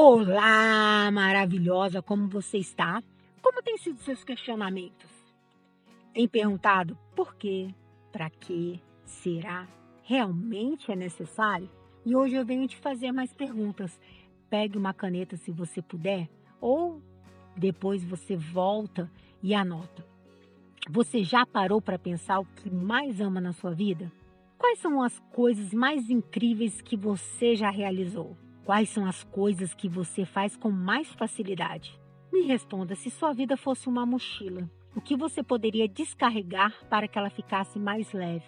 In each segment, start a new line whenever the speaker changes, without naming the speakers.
Olá, maravilhosa, como você está? Como têm sido seus questionamentos? Tem perguntado por quê, para quê, será, realmente é necessário? E hoje eu venho te fazer mais perguntas. Pegue uma caneta se você puder, ou depois você volta e anota. Você já parou para pensar o que mais ama na sua vida? Quais são as coisas mais incríveis que você já realizou? Quais são as coisas que você faz com mais facilidade? Me responda se sua vida fosse uma mochila. O que você poderia descarregar para que ela ficasse mais leve?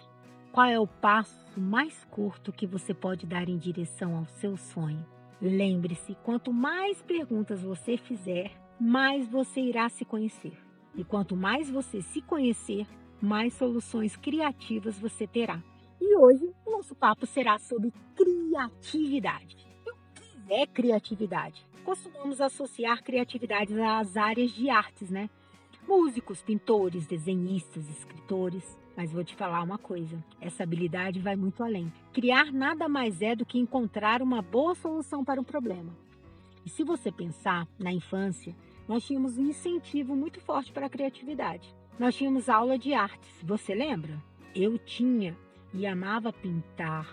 Qual é o passo mais curto que você pode dar em direção ao seu sonho? Lembre-se: quanto mais perguntas você fizer, mais você irá se conhecer. E quanto mais você se conhecer, mais soluções criativas você terá. E hoje o nosso papo será sobre criatividade é criatividade. Costumamos associar criatividade às áreas de artes, né? Músicos, pintores, desenhistas, escritores. Mas vou te falar uma coisa: essa habilidade vai muito além. Criar nada mais é do que encontrar uma boa solução para um problema. E se você pensar na infância, nós tínhamos um incentivo muito forte para a criatividade. Nós tínhamos aula de artes, você lembra? Eu tinha e amava pintar,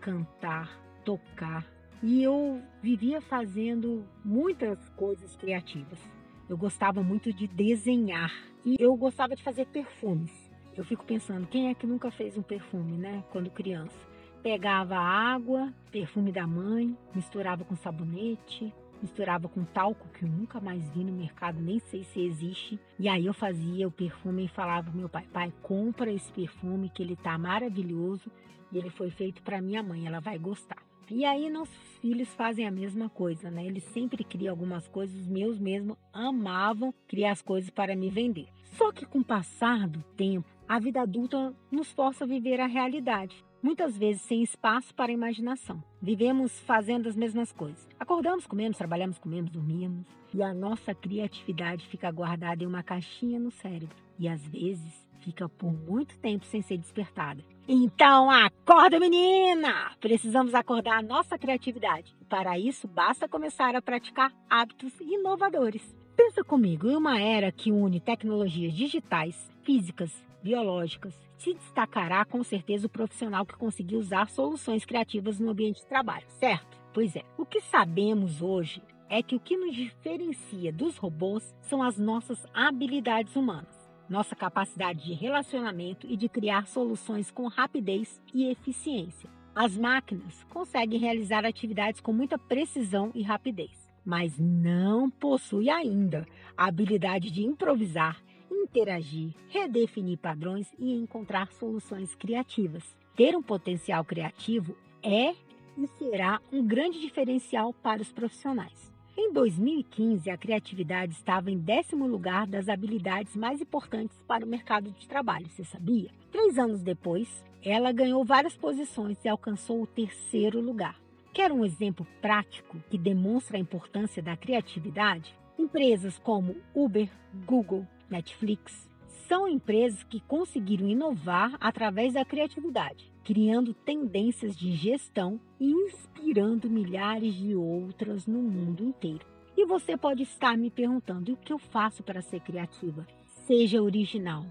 cantar, tocar, e eu vivia fazendo muitas coisas criativas. Eu gostava muito de desenhar e eu gostava de fazer perfumes. Eu fico pensando, quem é que nunca fez um perfume, né, quando criança? Pegava água, perfume da mãe, misturava com sabonete, misturava com talco que eu nunca mais vi no mercado, nem sei se existe. E aí eu fazia o perfume e falava pro meu pai: "Pai, compra esse perfume que ele tá maravilhoso e ele foi feito para minha mãe, ela vai gostar". E aí nossos filhos fazem a mesma coisa, né? Eles sempre criam algumas coisas, os meus mesmo amavam criar as coisas para me vender. Só que com o passar do tempo, a vida adulta nos força a viver a realidade, muitas vezes sem espaço para imaginação. Vivemos fazendo as mesmas coisas. Acordamos, comemos, trabalhamos, comemos, dormimos, e a nossa criatividade fica guardada em uma caixinha no cérebro. E às vezes fica por muito tempo sem ser despertada. Então acorda, menina! Precisamos acordar a nossa criatividade. Para isso, basta começar a praticar hábitos inovadores. Pensa comigo, em uma era que une tecnologias digitais, físicas, biológicas, se destacará com certeza o profissional que conseguiu usar soluções criativas no ambiente de trabalho, certo? Pois é, o que sabemos hoje é que o que nos diferencia dos robôs são as nossas habilidades humanas nossa capacidade de relacionamento e de criar soluções com rapidez e eficiência. As máquinas conseguem realizar atividades com muita precisão e rapidez, mas não possuem ainda a habilidade de improvisar, interagir, redefinir padrões e encontrar soluções criativas. Ter um potencial criativo é e será um grande diferencial para os profissionais. Em 2015, a criatividade estava em décimo lugar das habilidades mais importantes para o mercado de trabalho, você sabia? Três anos depois, ela ganhou várias posições e alcançou o terceiro lugar. Quer um exemplo prático que demonstra a importância da criatividade? Empresas como Uber, Google, Netflix são empresas que conseguiram inovar através da criatividade criando tendências de gestão e inspirando milhares de outras no mundo inteiro. E você pode estar me perguntando: o que eu faço para ser criativa? Seja original.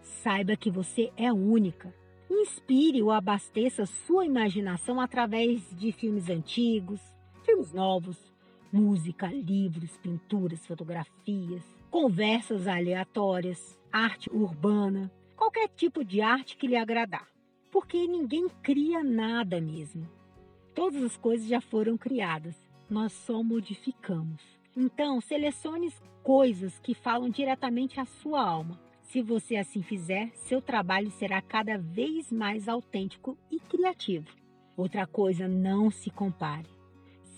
Saiba que você é única. Inspire ou abasteça sua imaginação através de filmes antigos, filmes novos, música, livros, pinturas, fotografias, conversas aleatórias, arte urbana, qualquer tipo de arte que lhe agradar porque ninguém cria nada mesmo. Todas as coisas já foram criadas, nós só modificamos. Então, selecione coisas que falam diretamente à sua alma. Se você assim fizer, seu trabalho será cada vez mais autêntico e criativo. Outra coisa, não se compare.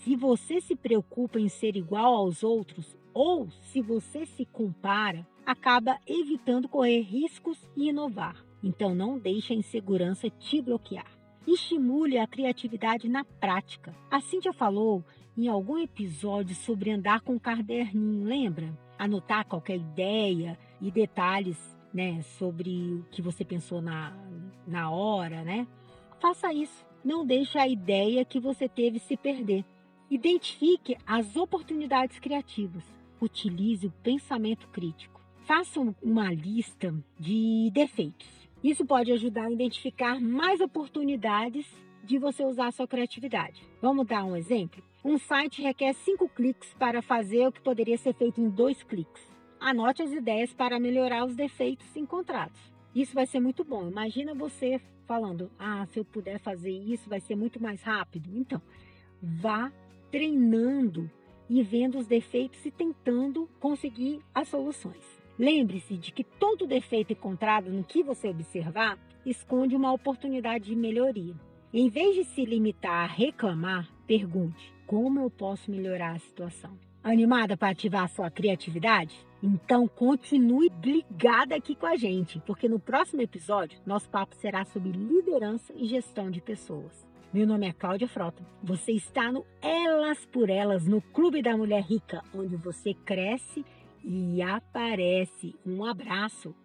Se você se preocupa em ser igual aos outros ou se você se compara, acaba evitando correr riscos e inovar. Então não deixe a insegurança te bloquear. Estimule a criatividade na prática. A Cíntia falou em algum episódio sobre andar com um caderninho, lembra? Anotar qualquer ideia e detalhes né, sobre o que você pensou na, na hora, né? Faça isso. Não deixe a ideia que você teve se perder. Identifique as oportunidades criativas. Utilize o pensamento crítico. Faça uma lista de defeitos. Isso pode ajudar a identificar mais oportunidades de você usar sua criatividade. Vamos dar um exemplo? Um site requer cinco cliques para fazer o que poderia ser feito em dois cliques. Anote as ideias para melhorar os defeitos encontrados. Isso vai ser muito bom. Imagina você falando: "Ah, se eu puder fazer isso, vai ser muito mais rápido". Então, vá treinando e vendo os defeitos e tentando conseguir as soluções. Lembre-se de que todo defeito encontrado no que você observar esconde uma oportunidade de melhoria. Em vez de se limitar a reclamar, pergunte: como eu posso melhorar a situação? Animada para ativar a sua criatividade? Então continue ligada aqui com a gente, porque no próximo episódio nosso papo será sobre liderança e gestão de pessoas. Meu nome é Cláudia Frota. Você está no Elas por Elas, no Clube da Mulher Rica, onde você cresce e aparece. Um abraço.